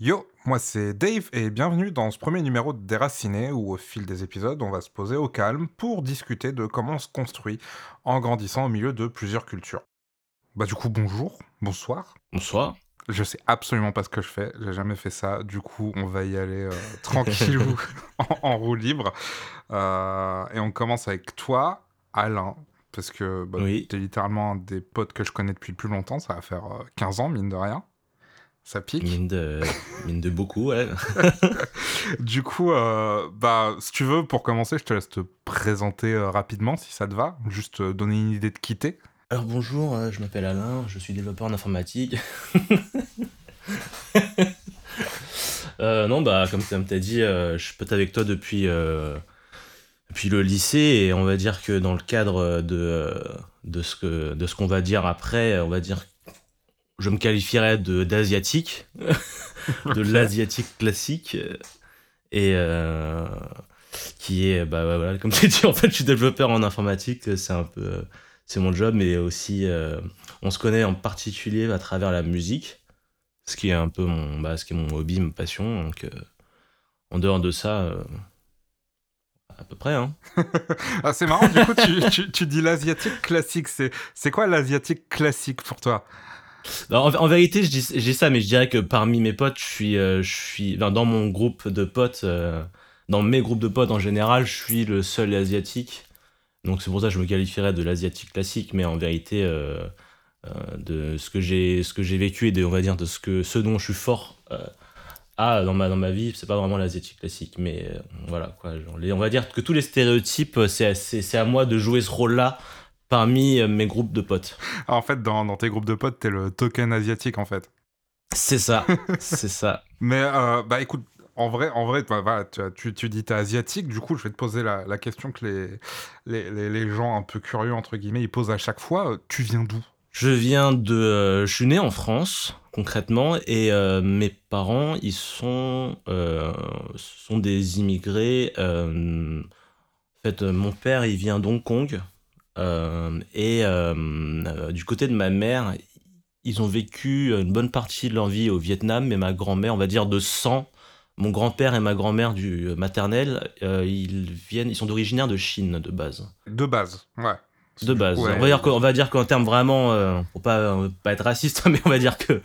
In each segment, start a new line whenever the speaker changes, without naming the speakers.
Yo, moi c'est Dave et bienvenue dans ce premier numéro de Déraciné où au fil des épisodes on va se poser au calme pour discuter de comment on se construit en grandissant au milieu de plusieurs cultures. Bah du coup bonjour, bonsoir.
Bonsoir.
Je sais absolument pas ce que je fais, j'ai jamais fait ça, du coup on va y aller euh, tranquillou en, en roue libre. Euh, et on commence avec toi, Alain, parce que bah,
Oui.
t'es littéralement un des potes que je connais depuis le plus longtemps, ça va faire euh, 15 ans mine de rien. Ça pique.
Mine de, mine de beaucoup, ouais.
Du coup, euh, bah, si tu veux, pour commencer, je te laisse te présenter euh, rapidement, si ça te va. Juste euh, donner une idée de qui t'es.
Alors bonjour, euh, je m'appelle Alain, je suis développeur en informatique. Euh, non, bah comme tu as dit, euh, je suis pote avec toi depuis, euh, depuis le lycée et on va dire que dans le cadre de, de ce que de ce qu'on va dire après, on va dire je me qualifierais de d'asiatique, de l'asiatique classique et euh, qui est bah ouais, voilà comme tu dit en fait je suis développeur en informatique, c'est un peu c'est mon job mais aussi euh, on se connaît en particulier à travers la musique ce qui est un peu mon bah, ce qui est mon hobby ma passion donc euh, en dehors de ça à peu près hein
Ah, c'est marrant, du coup, tu, tu- tu dis l'asiatique classique. C'est, c'est quoi l'asiatique classique pour toi?
Non, en, vérité, je ça, mais je dirais que parmi mes potes, je suis, euh, je suis dans mon groupe de potes, euh, dans mes groupes de potes en général, je suis le seul asiatique. Donc c'est pour ça que je me qualifierais de l'asiatique classique, mais en vérité, euh, de ce que j'ai, ce que j'ai vécu et de, on va dire de ce que, ce dont je suis fort à dans ma dans ma vie, c'est pas vraiment l'asiatique classique, mais voilà on va dire que tous les stéréotypes, c'est, c'est, c'est à moi de jouer ce rôle-là parmi euh, mes groupes de potes.
Ah, En fait, dans, dans tes groupes de potes, t'es le token asiatique, en fait.
C'est ça, c'est ça.
Mais, euh, bah écoute, en vrai, en vrai bah, voilà, tu, tu, tu dis t'es asiatique, du coup, je vais te poser la, la question que les, les, les, les gens un peu curieux, entre guillemets, ils posent à chaque fois. Euh, Tu viens d'où?
Je viens de. euh, je suis né en France, concrètement, et euh, mes parents, ils sont, euh, sont des immigrés. en fait, mon père, il vient d'Hong Kong. Euh, et euh, euh, du côté de ma mère, ils ont vécu une bonne partie de leur vie au Vietnam, mais ma grand-mère, on va dire de sang, mon grand-père et ma grand-mère du maternel, ils viennent, ils sont originaires de Chine de base.
De base, ouais.
De base.
Ouais.
On va dire qu'en- on va dire qu'en termes vraiment, euh, pour pas, euh, pas être raciste, mais on va dire que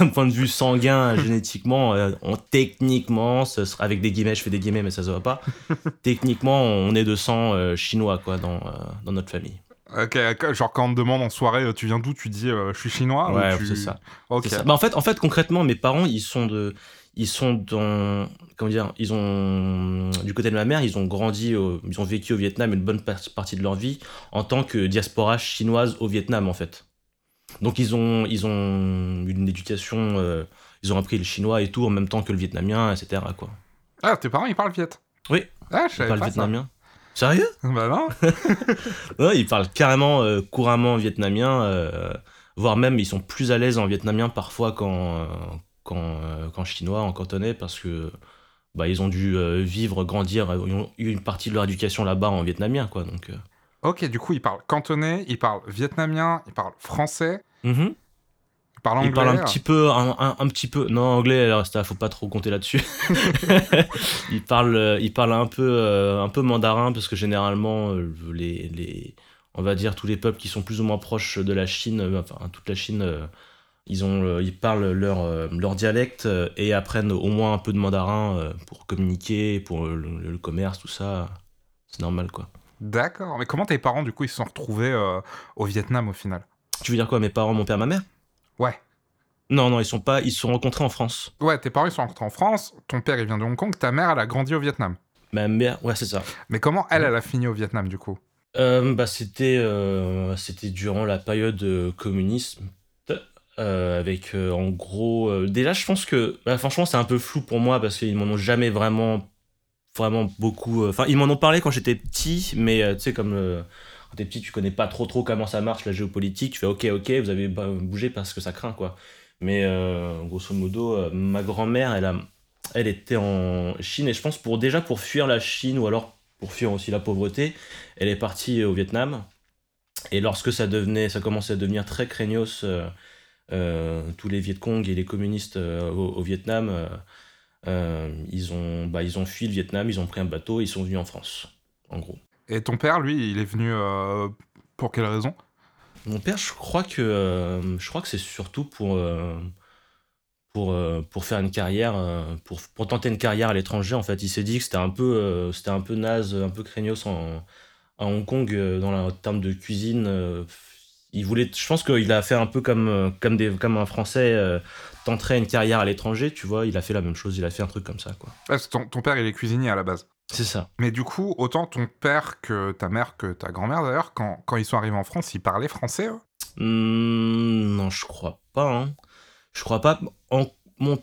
d'un point de vue sanguin, génétiquement, euh, on, techniquement, ce sera, avec des guillemets, je fais des guillemets, mais ça se voit pas. techniquement, on est de sang euh, chinois quoi dans, euh, dans notre famille.
Ok, genre quand on te demande en soirée, tu viens d'où? Tu dis je suis chinois ou
ouais,
tu-
c'est ça.
Ok.
Ça. Bah, en fait, en fait, concrètement, mes parents, ils sont de, ils sont dans, comment dire, ils ont du côté de ma mère, ils ont grandi, au- ils ont vécu au Vietnam une bonne par- partie de leur vie en tant que diaspora chinoise au Vietnam, en fait. Donc ils ont, ils ont une éducation, euh, ils ont appris le chinois et tout en même temps que le vietnamien, etc. Quoi.
Ah, tes parents ils parlent viet?
Oui.
Ah, je
Ils parlent
pas
vietnamien. Sérieux?
Bah non.
Ouais, ils parlent carrément euh, couramment vietnamien, euh, voire même ils sont plus à l'aise en vietnamien parfois qu'en qu'en, euh, chinois, en cantonais, parce que bah, ils ont dû euh, vivre, grandir, euh, ils ont eu une partie de leur éducation là-bas en vietnamien, quoi. Donc.
Ok, du coup, ils parlent cantonais, ils parlent vietnamien, ils parlent français,
Mhm.
ils parlent anglais.
Ils parlent un petit peu, un, un- un petit peu, non anglais, alors ça faut pas trop compter là-dessus. ils parlent, ils parlent un peu, un peu mandarin parce que généralement les, les, on va dire tous les peuples qui sont plus ou moins proches de la Chine, enfin toute la Chine, ils ont, ils parlent leur, euh, leur dialecte euh, et apprennent au moins un peu de mandarin euh, pour communiquer, pour le, le- le commerce, tout ça. C'est normal quoi.
D'accord. Mais comment tes parents, du coup, ils se sont retrouvés euh, au Vietnam au final?
Tu veux dire quoi, mes parents, mon père, ma mère?
Ouais.
Non, non, ils sont pas, ils se sont rencontrés en France.
Ouais, tes parents, ils sont rencontrés en France, ton père, il vient de Hong Kong, ta mère, elle a grandi au Vietnam.
Ma mère, ouais, c'est ça.
Mais comment elle, elle a fini au Vietnam, du coup?
Euh, bah, c'était euh, c'était durant la période communisme euh, avec euh, en gros euh, déjà je pense que bah, franchement c'est un peu flou pour moi parce qu'ils m'en ont jamais vraiment vraiment beaucoup enfin ils m'en ont parlé quand j'étais petit mais tu sais comme quand t'es petit tu connais pas trop trop comment ça marche la géopolitique tu fais ok ok vous avez bougé parce que ça craint quoi mais grosso modo ma grand-mère elle a elle était en Chine et je pense pour déjà pour fuir la Chine ou alors pour fuir aussi la pauvreté elle est partie au Vietnam. Et lorsque ça devenait, ça commençait à devenir très craignos, tous les Viet Cong et les communistes au, Vietnam, ils, ont, bah, ils ont fui le Vietnam, ils ont pris un bateau, ils sont venus en France, en gros.
Et ton père, lui, il est venu pour quelle raison?
Mon père, je crois que, je crois que c'est surtout pour pour, euh, pour faire une carrière, euh, pour, pour tenter une carrière à l'étranger. En fait, il s'est dit que c'était un peu, euh, c'était un peu naze, un peu craignos en, à Hong Kong dans le terme de cuisine. Il voulait, je pense qu'il a fait un peu comme, comme, des, comme un Français tenterait une carrière à l'étranger, tu vois. Il a fait la même chose, il a fait un truc comme ça, quoi.
ton, ton père, il est cuisinier à la base.
C'est ça.
Mais du coup, autant ton père que ta mère, que ta grand-mère d'ailleurs, quand, quand, ils sont arrivés en France, ils parlaient français
mmh, Non, je crois pas. Hein. Je crois pas. mon,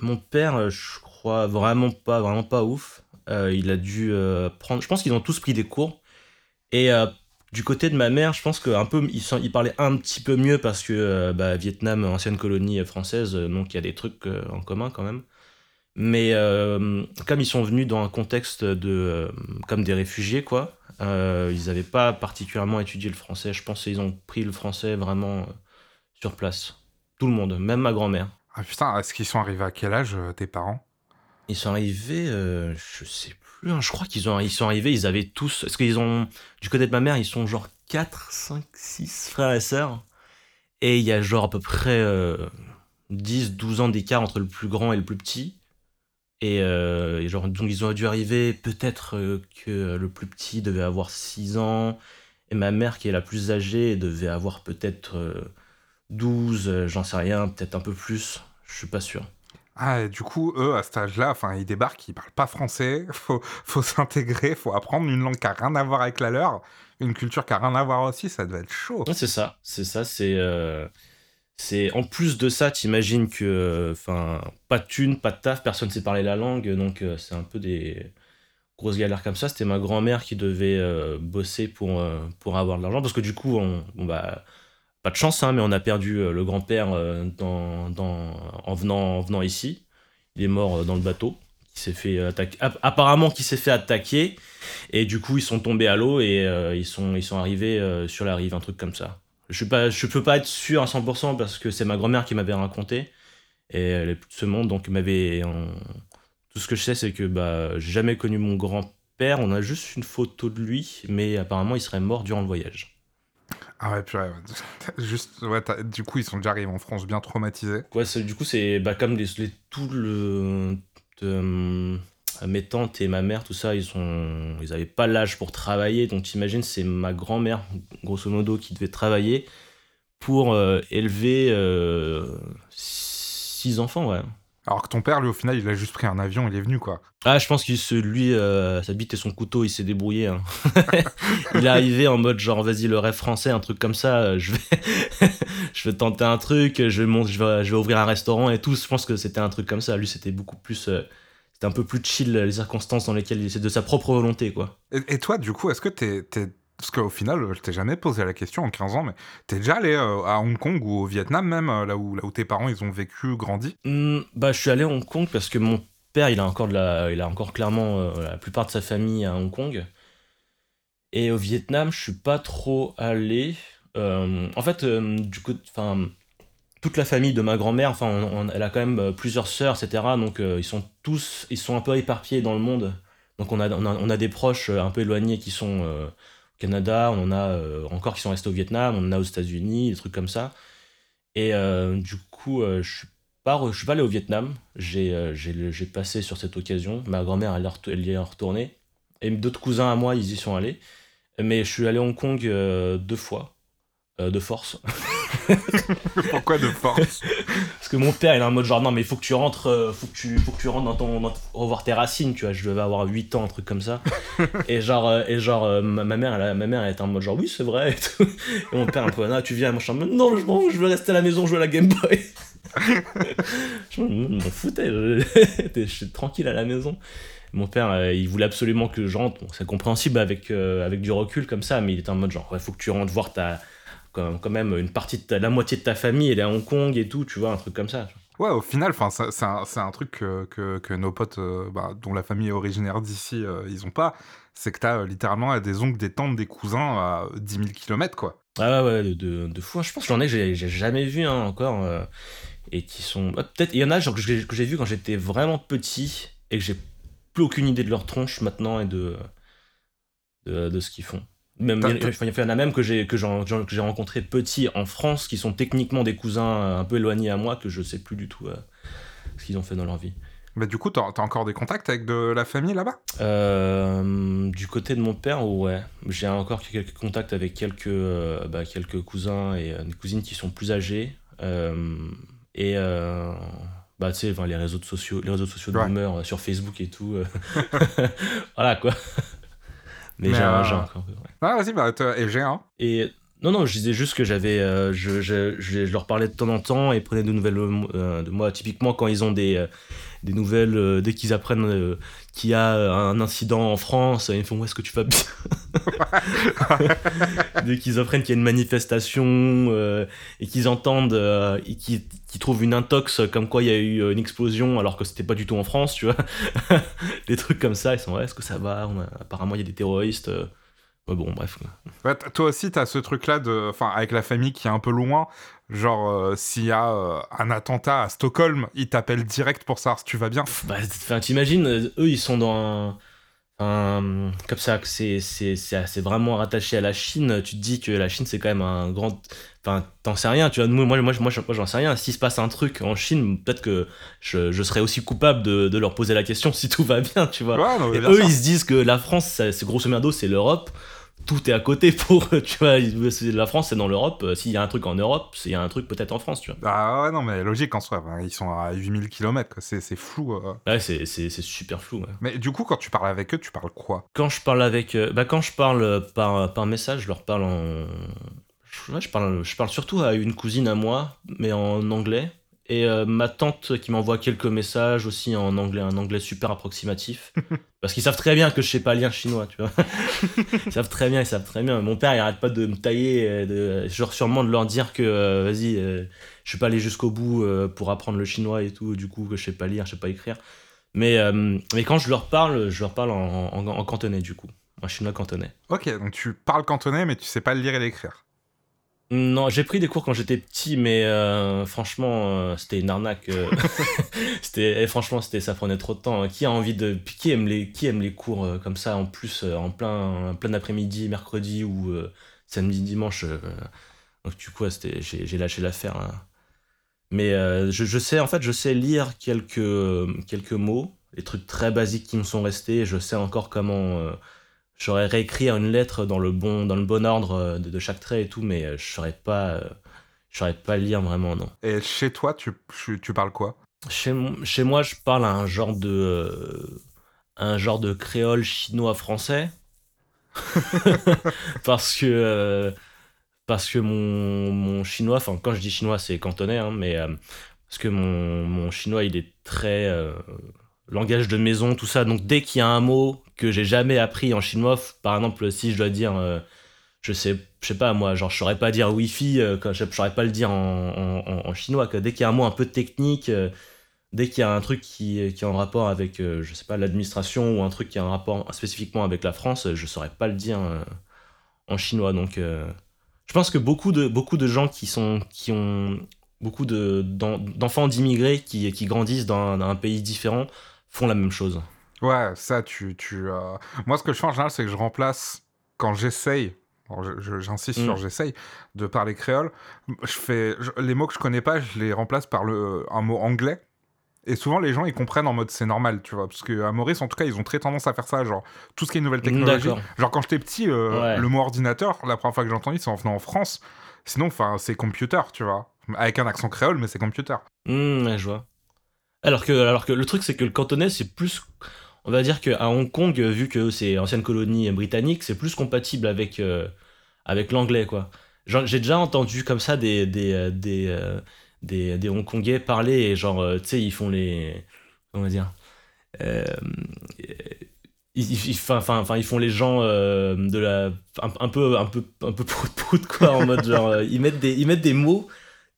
mon père, euh, je crois vraiment pas, vraiment pas ouf. Euh, il a dû euh, prendre. Je pense qu'ils ont tous pris des cours. Et du côté de ma mère, je pense qu'un peu, ils parlaient un petit peu mieux parce que bah, Vietnam, ancienne colonie française, donc il y a des trucs en commun quand même. Mais comme ils sont venus dans un contexte de, comme des réfugiés, quoi, ils n'avaient pas particulièrement étudié le français. Je pense qu'ils ont pris le français vraiment sur place. Tout le monde, même ma grand-mère.
Ah putain, est-ce qu'ils sont arrivés à quel âge, euh, tes parents?
Ils sont arrivés, euh, je sais hein, je crois qu'ils ont, ils sont arrivés, ils avaient tous. Est-ce qu'ils ont. Du côté de ma mère, ils sont genre 4, 5, 6 frères et sœurs. Et il y a genre à peu près 10, euh, 12 ans d'écart entre le plus grand et le plus petit. Et, genre, donc ils ont dû arriver, peut-être que le plus petit devait avoir 6 ans. Et ma mère, qui est la plus âgée, devait avoir peut-être 12, euh, j'en sais rien, peut-être un peu plus, je suis pas sûr.
Ah, du coup, eux, à cet âge-là, enfin, ils débarquent, ils parlent pas français, faut, faut s'intégrer, faut apprendre une langue qui a rien à voir avec la leur, une culture qui a rien à voir aussi, ça doit être chaud.
c'est ça, c'est ça, c'est... Euh, c'est en plus de ça, t'imagines que, enfin, pas de thunes, pas de taf, personne sait parler la langue, donc euh, c'est un peu des grosses galères comme ça. C'était ma grand-mère qui devait bosser pour, pour avoir de l'argent, parce que du coup, on, on bah, pas de chance, hein, mais on a perdu euh, le grand-père euh, en, venant, en venant ici. Il est mort euh, dans le bateau. S'est fait. Apparemment, qui s'est fait attaquer. Et du coup, ils sont tombés à l'eau et ils, sont, ils sont arrivés sur la rive, un truc comme ça. Je ne peux pas être sûr à 100% parce que c'est ma grand-mère qui m'avait raconté. Et elle est plus de ce monde, donc m'avait. Tout ce que je sais, c'est que bah, j'ai jamais connu mon grand-père. On a juste une photo de lui, mais apparemment, il serait mort durant le voyage.
Ah ouais, purée, Juste, ouais, du coup, ils sont déjà arrivés en France bien traumatisés.
Ouais, du coup, c'est bah, comme les, tout le. De, mes tantes et ma mère, tout ça, ils sont, ils pas l'âge pour travailler. Donc, t'imagines, c'est ma grand-mère, grosso modo, qui devait travailler pour euh, élever euh, six enfants, ouais.
Alors que ton père, lui, au final, il a juste pris un avion, il est venu, quoi.
Ah, je pense qu'il se, lui, euh, sa bite et son couteau, il s'est débrouillé. Hein. il est arrivé en mode genre, vas-y, le rêve français, un truc comme ça, euh, je vais, je vais tenter un truc, je vais, je, vais, je vais ouvrir un restaurant et tout. Je pense que c'était un truc comme ça. Lui, c'était beaucoup plus. Euh, c'était un peu plus chill, les circonstances dans lesquelles il c'est de sa propre volonté, quoi.
Et, toi, du coup, est-ce que t'es parce qu'au final, je t'ai jamais posé la question en 15 ans, mais t'es déjà allé euh, à Hong Kong ou au Vietnam même, euh, là où, tes parents ils ont vécu, grandi?
Mmh, Bah, je suis allé à Hong Kong parce que mon père, il a encore, de la, il a encore clairement euh, la plupart de sa famille à Hong Kong. Et au Vietnam, je suis pas trop allé. en fait, du coup, toute la famille de ma grand-mère, elle a quand même plusieurs sœurs, etc. Donc, ils sont tous, ils sont un peu éparpillés dans le monde. Donc, on a, on a des proches un peu éloignés qui sont Canada, on en a euh, encore qui sont restés au Vietnam, on en a aux États-Unis, des trucs comme ça. Et euh, du coup, euh, je suis pas, suis pas allé au Vietnam. J'ai, j'ai, passé sur cette occasion. Ma grand-mère, elle, y est retournée. Et d'autres cousins à moi, ils y sont allés. Mais je suis allé à Hong Kong deux fois. de force.
Pourquoi de force?
Parce que mon père, il est en mode genre, non, mais il faut que tu rentres, euh, faut que tu, faut que tu rentres dans ton, revoir tes racines, tu vois. Je devais avoir 8 ans, un truc comme ça. et genre, euh, et genre euh, ma, mère, elle, ma mère, elle était en mode genre, oui, c'est vrai. Et, mon père, un peu, non, tu viens à mon chambre, non, je, je veux rester à la maison jouer à la Game Boy. je m'en foutais, je, suis tranquille à la maison. Mon père, il voulait absolument que je rentre. c'est compréhensible avec, avec du recul comme ça, mais il était en mode genre, il faut que tu rentres voir ta quand même une partie de la moitié de ta famille elle est à Hong Kong et tout, tu vois, un truc comme ça.
Ouais, au final, c'est un, un, truc que, que, nos potes, euh, bah, dont la famille est originaire d'ici, euh, ils ont pas. C'est que tu as euh, littéralement des oncles, des tantes, des cousins à 10 000 km, quoi.
Ah ouais, de, de, de fou. Je pense que j'en ai que j'ai jamais vu hein, encore. euh, et qui sont. ah, Peut-être. Il y en a genre, que j'ai que j'ai vu quand j'étais vraiment petit et que j'ai plus aucune idée de leur tronche maintenant et de, de, de ce qu'ils font. Même, il y, en- a même que j'ai que j'ai rencontré petits en France qui sont techniquement des cousins euh, un peu éloignés à moi que je sais plus du tout euh, ce qu'ils ont fait dans leur vie.
Bah, du coup, t'as t'as encore des contacts avec de la famille là-bas?
Euh, du côté de mon père, ouais. J'ai encore quelques contacts avec quelques, euh, bah, quelques cousins et des cousines qui sont plus âgés. Et bah, tu sais, les réseaux sociaux, les réseaux sociaux de
Ouais.
boomers euh, sur Facebook et tout. voilà quoi. Mais,
Mais,
j'ai un- j'ai encore. ouais.
Ah, vas-y, bah, et j'ai un.
Et non, non, je disais juste que j'avais. euh, je, je, je, je leur parlais de temps en temps et prenaient de nouvelles euh, de moi. Typiquement, quand ils ont des, euh, des nouvelles, euh, dès qu'ils apprennent euh, qu'il y a un incident en France, ils me font Où est-ce que tu vas bien? Dès qu'ils apprennent qu'il y a une manifestation euh, et qu'ils entendent euh, et qu'ils trouvent une intox comme quoi il y a eu euh, une explosion alors que c'était pas du tout en France, tu vois? des trucs comme ça, ils sont Ouais, est-ce que ça va? On a- Apparemment, il y a des terroristes. Ouais, bon, bref.
Ouais, toi aussi, t'as ce truc-là de, enfin, avec la famille qui est un peu loin. Genre, euh, s'il y a euh, un attentat à Stockholm, ils t'appellent direct pour savoir si tu vas bien.
Bah, t'imagines, euh, eux, ils sont dans un. un- comme ça, c'est c'est- c'est vraiment rattaché à la Chine. Tu te dis que la Chine, c'est quand même un grand. Enfin, t'en sais rien, tu vois. Moi, moi, moi, moi, j'en sais rien. S'il se passe un truc en Chine, peut-être que je, je serais aussi coupable de, de leur poser la question si tout va bien, tu vois.
Ouais, non, mais
Et eux, ils se disent que la France, c'est grosso merdo, c'est l'Europe. Tout est à côté pour tu vois. La France, c'est dans l'Europe. Euh, S'il y a un truc en Europe, il y a un truc peut-être en France, tu vois.
Ah ouais, non, mais logique en soi. ils sont à 8000 km, c'est c'est flou. euh.
Ouais, c'est super flou, ouais.
Mais du coup, quand tu parles avec eux, tu parles quoi?
Quand je parle avec, euh, bah quand je parle par, par message, je leur parle en, ouais, je parle, je parle surtout à une cousine à moi, mais en anglais. Et euh, ma tante qui m'envoie quelques messages aussi en anglais, un anglais super approximatif. Parce qu'ils savent très bien que je sais pas lire chinois, tu vois. ils savent très bien, ils savent très bien. Mon père, il arrête pas de me tailler, euh, de, genre sûrement de leur dire que, euh, vas-y, euh, je suis pas allé jusqu'au bout pour apprendre le chinois et tout, du coup, que je sais pas lire, je sais pas écrire. Mais, mais quand je leur parle, je leur parle en, en, en cantonais, du coup. En chinois cantonais.
Ok, donc tu parles cantonais, mais tu sais pas le lire et l'écrire.
Non, j'ai pris des cours quand j'étais petit, mais euh, franchement, euh, c'était une arnaque. euh. c'était, et franchement, c'était, ça prenait trop de temps. Qui a envie de, qui aime les, qui aime les cours comme ça en plus en plein, en plein après-midi, mercredi ou samedi, dimanche. donc du coup, c'était, j'ai, lâché l'affaire. là. Mais je, je sais, en fait, je sais lire quelques, quelques mots, les trucs très basiques qui me sont restés. Je sais encore comment. J'aurais réécrit une lettre dans le bon, dans le bon ordre euh, de, de chaque trait et tout, mais euh, je saurais pas, euh, je saurais pas lire vraiment, non.
Et chez toi, tu, tu, tu parles quoi?
Chez, moi, je parle à un genre de, euh, un genre de créole chinois français, parce que, euh, parce que mon, mon chinois, enfin quand je dis chinois, c'est cantonais, hein, mais euh, parce que mon, mon chinois, il est très langage de maison, tout ça. Donc dès qu'il y a un mot que j'ai jamais appris en chinois, par exemple, si je dois dire, euh, je sais, je sais pas moi, genre je saurais pas dire wifi, euh, je je saurais pas le dire en, chinois. Dès qu'il y a un mot un peu technique, euh, dès qu'il y a un truc qui, qui est en rapport avec, je sais pas, l'administration ou un truc qui a un rapport spécifiquement avec la France, je saurais pas le dire en chinois. Donc je pense que beaucoup de, beaucoup de gens qui, sont, qui ont beaucoup de- d'en- d'enfants d'immigrés qui, qui grandissent dans un pays différent font la même chose.
Ouais, ça, tu. tu euh, Moi, ce que je fais en général, c'est que je remplace, quand j'essaye, alors je- je- j'insiste
Mm.
sur j'essaye, de parler créole, je fais, je- les mots que je connais pas, je les remplace par le, un mot anglais. Et souvent, les gens, ils comprennent en mode c'est normal, tu vois. Parce qu'à Maurice, en tout cas, ils ont très tendance à faire ça. Genre, tout ce qui est nouvelle technologie.
D'accord.
Genre, quand j'étais petit, euh,
Ouais.
le mot ordinateur, la première fois que j'ai entendu, c'est en venant en France. Sinon, enfin, c'est computer, tu vois. Avec un accent créole, mais c'est computer.
Ouais, je vois. Alors que, alors que le truc, c'est que le cantonais, c'est plus. On va dire qu'à Hong Kong, vu que c'est ancienne colonie britannique, c'est plus compatible avec, euh, avec l'anglais, quoi. J'ai déjà entendu comme ça des, des, euh, euh, des, des Hongkongais parler, et genre, tu sais, ils font les. Comment dire ils, ils- font les gens de la un, peu un peu un peu prout prout quoi en mode genre ils mettent des ils mettent des mots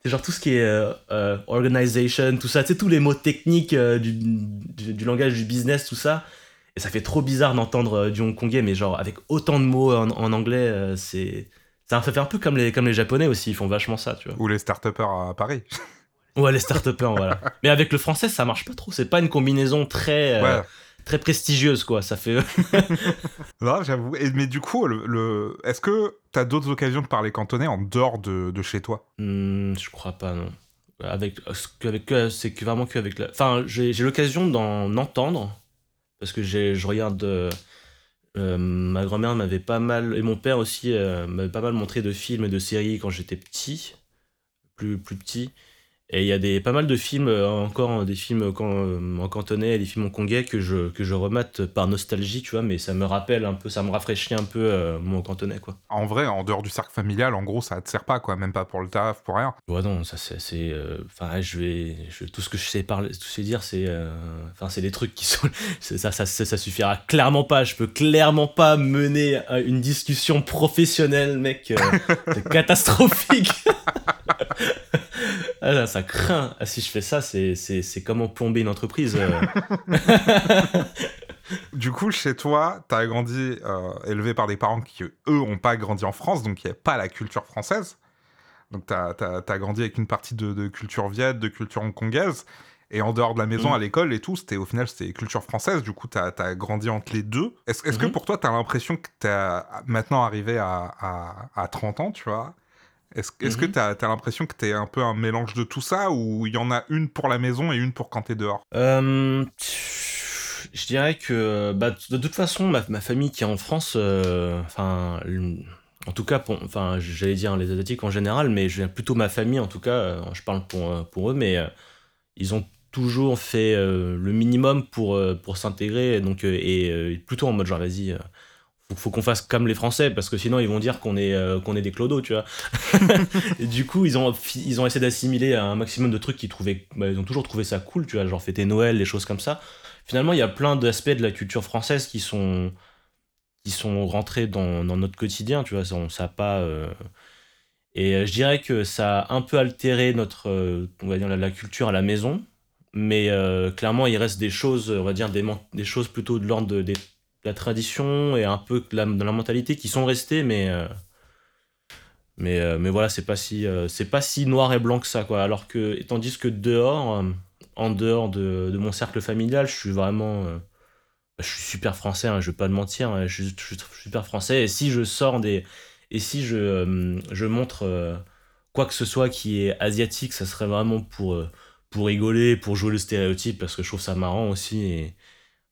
c'est genre tout ce qui est euh, euh, organization tout ça tu sais tous les mots techniques euh, du, du, du langage du business tout ça et ça fait trop bizarre d'entendre euh, du hongkongais mais genre avec autant de mots en, en anglais c'est Ça fait un peu comme les, comme les Japonais aussi, ils font vachement ça, tu vois.
Ou les start à Paris.
Ouais, les start voilà. Mais avec le français, ça marche pas trop. C'est pas une combinaison très, euh, très prestigieuse, quoi. Ça fait.
non, j'avoue. Mais du coup, le, est-ce que t'as d'autres occasions de parler cantonais en dehors de, de chez toi?
Hmm, Je crois pas, non. Avec, avec, c'est vraiment que avec la. Enfin, j'ai l'occasion d'en entendre parce que je regarde. Euh, euh, ma grand-mère m'avait pas mal et mon père aussi m'avait pas mal montré de films et de séries quand j'étais petit, plus plus petit. Et il y a des, pas mal de films, euh, encore des films euh, en cantonais, des films en congais que je, que je remate par nostalgie, tu vois, mais ça me rappelle un peu, ça me rafraîchit un peu euh, mon cantonais, quoi.
En vrai, en dehors du cercle familial, en gros, ça te sert pas, quoi, même pas pour le taf, pour rien.
Ouais, non, ça c'est. Enfin, je vais. tout ce que je sais, parler, tout ce que je sais dire, c'est. Enfin, c'est des trucs qui sont. Ça, ça, ça, suffira clairement pas. Je peux clairement pas mener une discussion professionnelle, mec. c'est catastrophique. Ah, ça craint. Ah, si je fais ça, c'est, c'est, comment plomber une entreprise. Euh.
du coup, chez toi, tu as grandi euh, élevé par des parents qui, eux, n'ont pas grandi en France, donc il n'y a pas la culture française. Donc tu as, grandi avec une partie de, culture viette, de culture hongkongaise. Et en dehors de la maison, mm. à l'école et tout, c'était au final, c'était culture française. Du coup, tu as, grandi entre les deux. Est-ce que mm-hmm. pour toi, tu as l'impression que tu es maintenant arrivé à, à, à, 30 ans, tu vois? Est-ce que mhm. tu as, l'impression que tu es un peu un mélange de tout ça ou il y en a une pour la maison et une pour quand tu es dehors?
Euh, Je dirais que bah, de toute façon, ma, famille qui est en France, euh, enfin, en tout cas, enfin, j'allais dire les Asiatiques en général, mais je plutôt ma famille, en tout cas, euh, je parle pour, pour eux, mais ils ont toujours fait le minimum pour, pour s'intégrer donc, et plutôt en mode genre, vas-y faut qu'on fasse comme les Français parce que sinon ils vont dire qu'on est euh, qu'on est des clodos, tu vois. et du coup, ils ont ils ont essayé d'assimiler un maximum de trucs qu'ils trouvaient bah, ils ont toujours trouvé ça cool, tu vois, genre fêter Noël, les choses comme ça. Finalement, il y a plein d'aspects de la culture française qui sont qui sont rentrés dans, dans notre quotidien, tu vois, ça, ça pas euh, et euh, je dirais que ça a un peu altéré notre on va dire la, culture à la maison, mais clairement, il reste des choses, on va dire des, des choses plutôt de l'ordre des la tradition et un peu de la, la mentalité qui sont restés, mais euh, mais euh, mais voilà, c'est pas si euh, c'est pas si noir et blanc que ça quoi. Alors que tandis que dehors, en dehors de, de, mon cercle familial, je suis vraiment je suis super français, hein, je vais pas te mentir, hein, je, suis, super français. Et si je sors des et si je je montre quoi que ce soit qui est asiatique, ça serait vraiment pour pour rigoler, pour jouer le stéréotype parce que je trouve ça marrant aussi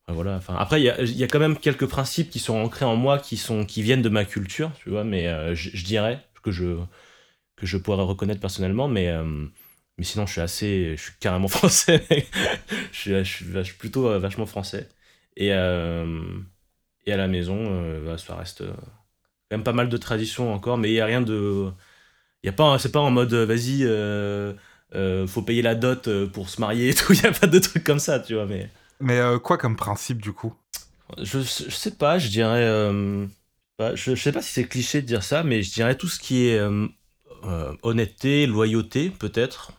voilà, après, il y a, quand même quelques principes qui sont ancrés en moi, qui, sont, qui viennent de ma culture, tu vois, mais euh, je, dirais que je, que je pourrais reconnaître personnellement, mais, euh, mais sinon, je suis assez, je suis carrément français. je, suis, je, suis, plutôt euh, vachement français. Et, et à la maison, bah, ça reste quand même pas mal de traditions encore, mais il n'y a rien de. Il y a pas, c'est pas en mode, vas-y, faut payer la dot pour se marier et tout, il n'y a pas de trucs comme ça, tu vois, mais.
Mais euh, quoi comme principe du coup?
Je, je, sais pas, je dirais. Euh, je, je, sais pas si c'est cliché de dire ça, mais je dirais tout ce qui est euh, honnêteté, loyauté, peut-être.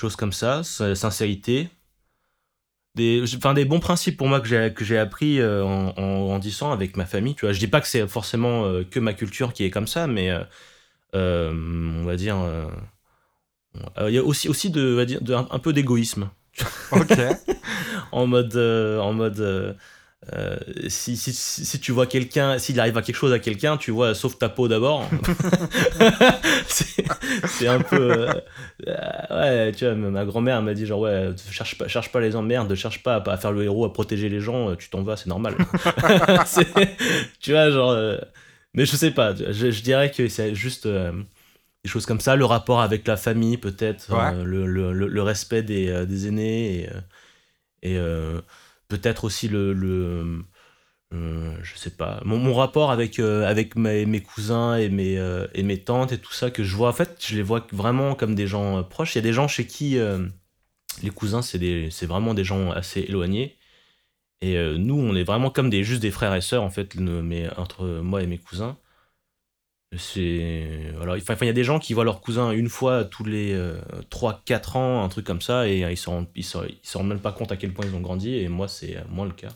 Choses comme ça, sincérité. Des, enfin, des bons principes pour moi que j'ai, que j'ai appris en, en, grandissant avec ma famille. Tu vois. Je dis pas que c'est forcément que ma culture qui est comme ça, mais on va dire. Il y a aussi, aussi de, va dire, de, un peu d'égoïsme.
Ok.
en mode, euh, en mode euh, euh, si, si, si, tu vois quelqu'un, s'il arrive à quelque chose à quelqu'un, tu vois, sauf ta peau d'abord. c'est un peu. ouais, tu vois, ma grand-mère m'a dit genre, ouais, cherche pas, cherche pas les emmerdes, cherche pas à, faire le héros, à protéger les gens, tu t'en vas, c'est normal. tu vois, genre. mais je sais pas, je, je dirais que c'est juste des choses comme ça, le rapport avec la famille peut-être, le, le, le, respect des, des aînés et, et euh, peut-être aussi le, euh, je sais pas mon, mon rapport avec euh, avec mes, mes, cousins et mes et mes tantes et tout ça que je vois. En fait je les vois vraiment comme des gens proches. Il y a des gens chez qui les cousins c'est des c'est vraiment des gens assez éloignés. Et nous on est vraiment comme des juste des frères et sœurs en fait mais entre moi et mes cousins c'est alors il y a des gens qui voient leurs cousins une fois tous les 3-4 euh, ans, un truc comme ça, et ils ne se, ils, se, rendent même pas compte à quel point ils ont grandi, et moi, c'est moins le cas.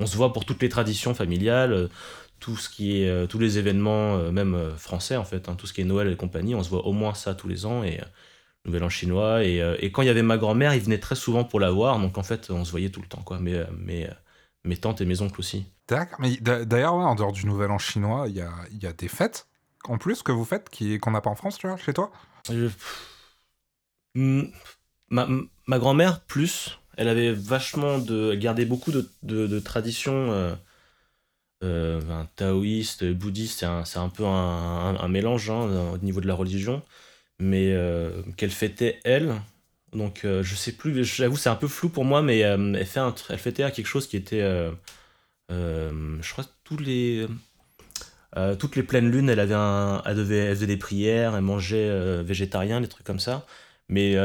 on se voit pour toutes les traditions familiales, tout ce qui est, tous les événements, même français en fait, hein, tout ce qui est Noël et compagnie, on se voit au moins ça tous les ans et Nouvel An chinois. Et, et quand il y avait ma grand-mère, il venait très souvent pour la voir, donc en fait, on se voyait tout le temps, quoi. Mais, mais mes tantes et mes oncles aussi.
D'accord, mais d'ailleurs, en dehors du Nouvel An chinois, il y a, y a, des fêtes? En plus que vous faites qu'on n'a pas en France, tu vois, chez toi?
Ma, ma grand-mère, plus, elle avait vachement de. Elle beaucoup de, de, traditions euh, euh, taoïstes, bouddhistes, c'est un, un, peu un, un, mélange hein, au niveau de la religion, mais euh, qu'elle fêtait elle. Donc je sais plus, j'avoue c'est un peu flou pour moi, mais elle, fait elle fêtait quelque chose qui était, je crois, tous les, toutes les pleines lunes, elle avait elle devait, elle faisait des prières, elle mangeait végétarien, des trucs comme ça. Mais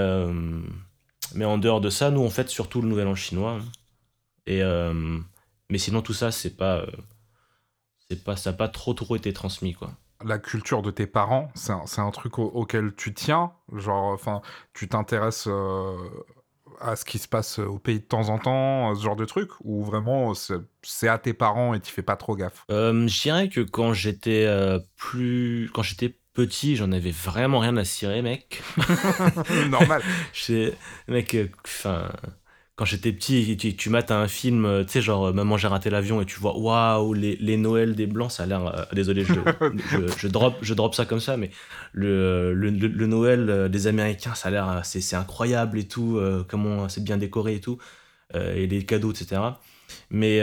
mais en dehors de ça, nous, on fête surtout le Nouvel An chinois. Hein. Et, euh, mais sinon, tout ça, c'est pas, euh, c'est pas, ça n'a pas trop trop été transmis, quoi.
La culture de tes parents, c'est un, un, truc auquel tu tiens? Genre, enfin, tu t'intéresses euh, à ce qui se passe au pays de temps en temps, ce genre de truc, ou vraiment c'est à tes parents et tu fais pas trop gaffe?
je dirais que quand j'étais plus, quand j'étais petit, j'en avais vraiment rien à cirer, mec.
Normal.
mec, euh, enfin, quand j'étais petit, tu, tu mates un film, euh, tu sais, genre euh, Maman, j'ai raté l'avion, et tu vois, waouh, les, les Noëls des Blancs, ça a l'air. désolé, je, je, drop, je drop ça comme ça, mais le, le, le, Noël des Américains, ça a l'air. C'est incroyable et tout, comment c'est bien décoré et tout, et les cadeaux, etc. Mais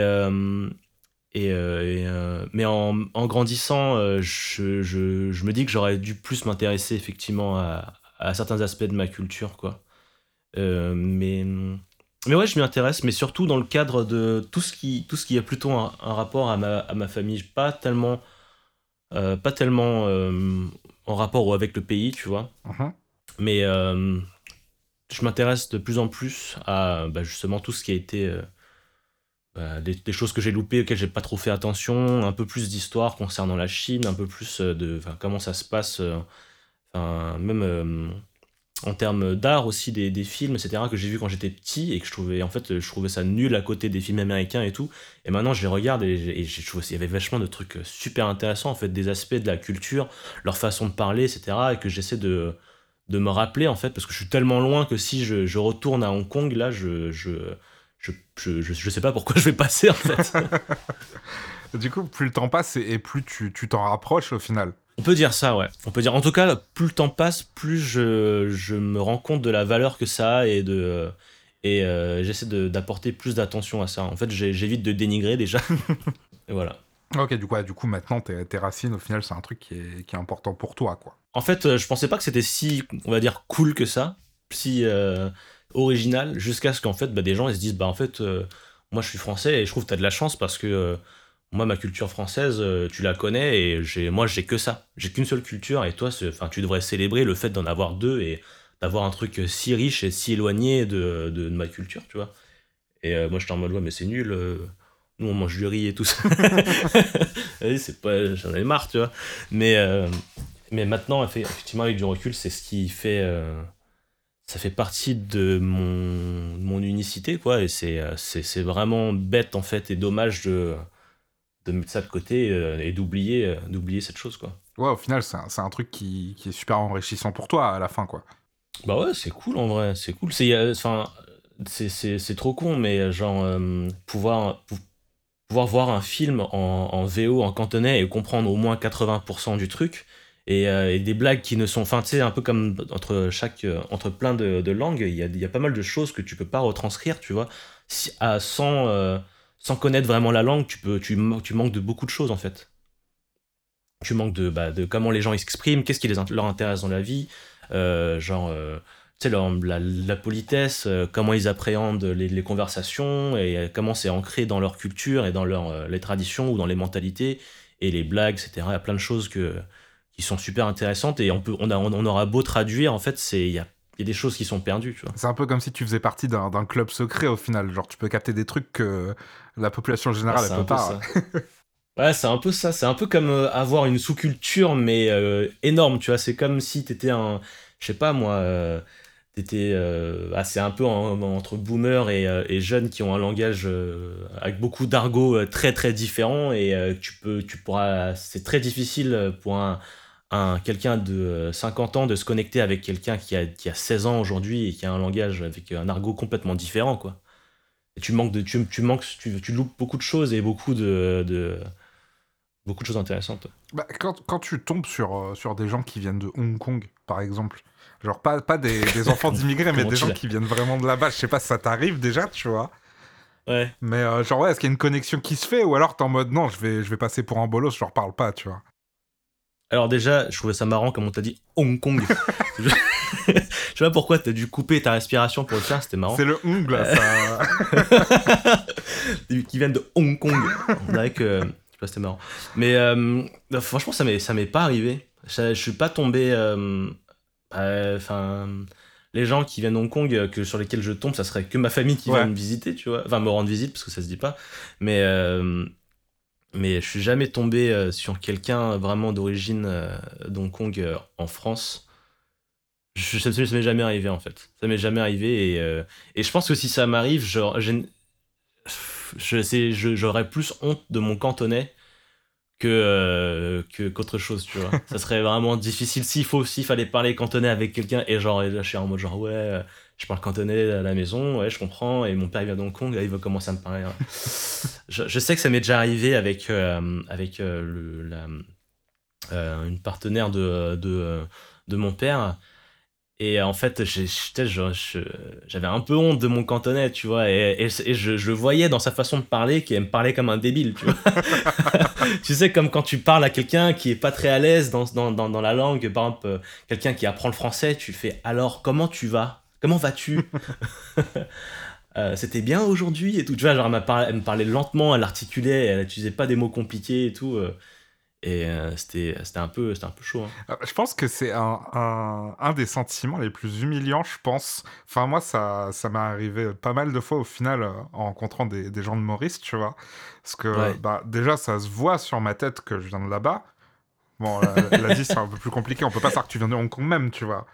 et, euh, euh, mais en, en grandissant, euh, je, je, je, me dis que j'aurais dû plus m'intéresser effectivement à, à, certains aspects de ma culture, quoi. mais, mais ouais, je m'y intéresse, mais surtout dans le cadre de tout ce qui, tout ce qui a plutôt un, rapport à ma, à ma, famille, pas tellement, pas tellement en rapport avec le pays, tu vois. Uh-huh. Mais je m'intéresse de plus en plus à bah, justement tout ce qui a été bah, des, choses que j'ai loupées, auxquelles j'ai pas trop fait attention, un peu plus d'histoire concernant la Chine, un peu plus euh, de comment ça se passe, euh, même euh, en termes d'art aussi, des, des, films, etc., que j'ai vu quand j'étais petit et que je trouvais, en fait, je trouvais ça nul à côté des films américains et tout. Et maintenant, je les regarde et, je trouve qu'il y avait vachement de trucs super intéressants, en fait, des aspects de la culture, leur façon de parler, etc., et que j'essaie de, de me rappeler, en fait, parce que je suis tellement loin que si je, je retourne à Hong Kong, là, je, je je, je, sais pas pourquoi je vais passer en fait.
du coup, plus le temps passe et, plus tu t'en rapproches au final.
On peut dire ça, ouais. On peut dire, en tout cas, plus le temps passe, plus je, je me rends compte de la valeur que ça a et de et euh, j'essaie d'apporter plus d'attention à ça. En fait, j'évite de dénigrer déjà. et voilà.
Ok, du coup, du coup maintenant, tes, tes racines, au final, c'est un truc qui est, qui est, important pour toi, quoi.
En fait, euh, je pensais pas que c'était si, on va dire, cool que ça. Si, euh, original jusqu'à ce qu'en fait bah, des gens ils se disent bah en fait euh, moi je suis français et je trouve que tu as de la chance parce que moi ma culture française euh, tu la connais et j'ai moi j'ai que ça. J'ai qu'une seule culture et toi enfin tu devrais célébrer le fait d'en avoir deux et d'avoir un truc si riche et si éloigné de, de, ma culture tu vois. Et moi j'étais en mode ouais mais c'est nul nous on mange du riz et tout ça. C'est pas j'en ai marre tu vois. Mais mais maintenant effectivement avec du recul c'est ce qui fait ça fait partie de mon, mon unicité, quoi, et euh, c'est, c'est, vraiment bête, en fait, et dommage de, de mettre ça de côté euh, et d'oublier, euh, d'oublier cette chose, quoi.
Ouais, au final, c'est un, c'est un truc qui, qui, est super enrichissant pour toi, à la fin, quoi.
Bah ouais, c'est cool, en vrai, c'est cool. C'est, enfin, c'est, c'est, c'est trop con, mais genre, pouvoir, pouvoir voir un film en, en VO, en cantonais, et comprendre au moins 80% du truc, euh, et, des blagues qui ne sont enfin tu sais un peu comme entre chaque euh, entre plein de, de langues il y, a, il y, a, pas mal de choses que tu peux pas retranscrire tu vois si, à, sans euh, sans connaître vraiment la langue tu peux tu, manques de beaucoup de choses en fait. Tu manques de, bah, de comment les gens s'expriment qu'est-ce qui les, leur intéresse dans la vie genre tu sais la, politesse comment ils appréhendent les, conversations et comment c'est ancré dans leur culture et dans leur, les traditions ou dans les mentalités et les blagues etc il y a plein de choses que qui sont super intéressantes et on, peut, on, a, on aura beau traduire, en fait, il y a, y a, des choses qui sont perdues. Tu vois.
C'est un peu comme si tu faisais partie d'un club secret au final. Genre, tu peux capter des trucs que la population générale ne peut pas.
ouais, c'est un peu ça. C'est un peu comme euh, avoir une sous-culture, mais euh, énorme, tu vois. C'est comme si t'étais un. Je sais pas moi. Euh, t'étais euh, ah, c'est un peu entre boomers et, euh, et, jeunes qui ont un langage euh, avec beaucoup d'argot très très différent et tu peux tu pourras c'est très difficile pour un, un quelqu'un de 50 ans de se connecter avec quelqu'un qui a, qui a 16 ans aujourd'hui et qui a un langage avec un argot complètement différent quoi et tu manques de tu, tu manques tu, tu loupes beaucoup de choses et beaucoup de, de beaucoup de choses intéressantes
bah, quand, quand, tu tombes sur, sur des gens qui viennent de Hong Kong par exemple Genre, pas, pas des, des enfants d'immigrés, mais des gens qui viennent vraiment de là-bas. Je sais pas si ça t'arrive déjà, tu vois.
Ouais.
Mais euh, genre, ouais, est-ce qu'il y a une connexion qui se fait Ou alors t'es en mode non, je vais, je vais passer pour un bolos, je leur parle pas, tu vois.
Alors, déjà, je trouvais ça marrant, comme on t'a dit, Hong Kong. je... sais pas pourquoi t'as dû couper ta respiration pour le faire, c'était marrant.
C'est le Hong, là, ça.
qui viennent de Hong Kong. On dirait que. Je sais pas, c'était marrant. Mais euh, franchement, ça m'est pas arrivé. Je, je suis pas tombé. Euh, euh, enfin, les gens qui viennent de Hong Kong, que, sur lesquels je tombe, ça serait que ma famille qui vient me visiter, tu vois. Enfin, me rendre visite, parce que ça se dit pas. Mais, euh, mais je suis jamais tombé sur quelqu'un vraiment d'origine d'Hong Kong en France. Je, ça, ça m'est jamais arrivé, en fait. Ça m'est jamais arrivé. Et, et je pense que si ça m'arrive, j'aurais je, plus honte de mon cantonais que euh, qu'autre chose tu vois ça serait vraiment difficile s'il faut s'il fallait parler cantonais avec quelqu'un et genre là, je suis en mode genre ouais euh, je parle cantonais à la maison ouais je comprends et mon père il vient de Hong Kong là, il va commencer à me parler hein. je, je, sais que ça m'est déjà arrivé avec euh, avec le, la, une partenaire de, de, de mon père et en fait, j'avais un peu honte de mon cantonais, tu vois, et, et, je, je, voyais dans sa façon de parler qu'il me parlait comme un débile, tu vois. tu sais, comme quand tu parles à quelqu'un qui est pas très à l'aise dans, dans, dans, dans, la langue, par exemple, euh, quelqu'un qui apprend le français, tu fais alors, comment tu vas? Comment vas-tu euh, C'était bien aujourd'hui et tout, tu vois, genre, elle, me parlait lentement, elle articulait, elle n'utilisait pas des mots compliqués et tout. Euh. Et euh, c'était un, peu, un peu chaud. Hein.
Euh, je pense que c'est un, un, un, des sentiments les plus humiliants, je pense. Enfin, moi, ça, ça m'est arrivé pas mal de fois au final en rencontrant des, des, gens de Maurice, tu vois. Parce que bah, déjà, ça se voit sur ma tête que je viens de là-bas. Bon, l'Asie, c'est un peu plus compliqué. On peut pas savoir que tu viens de Hong Kong même, tu vois.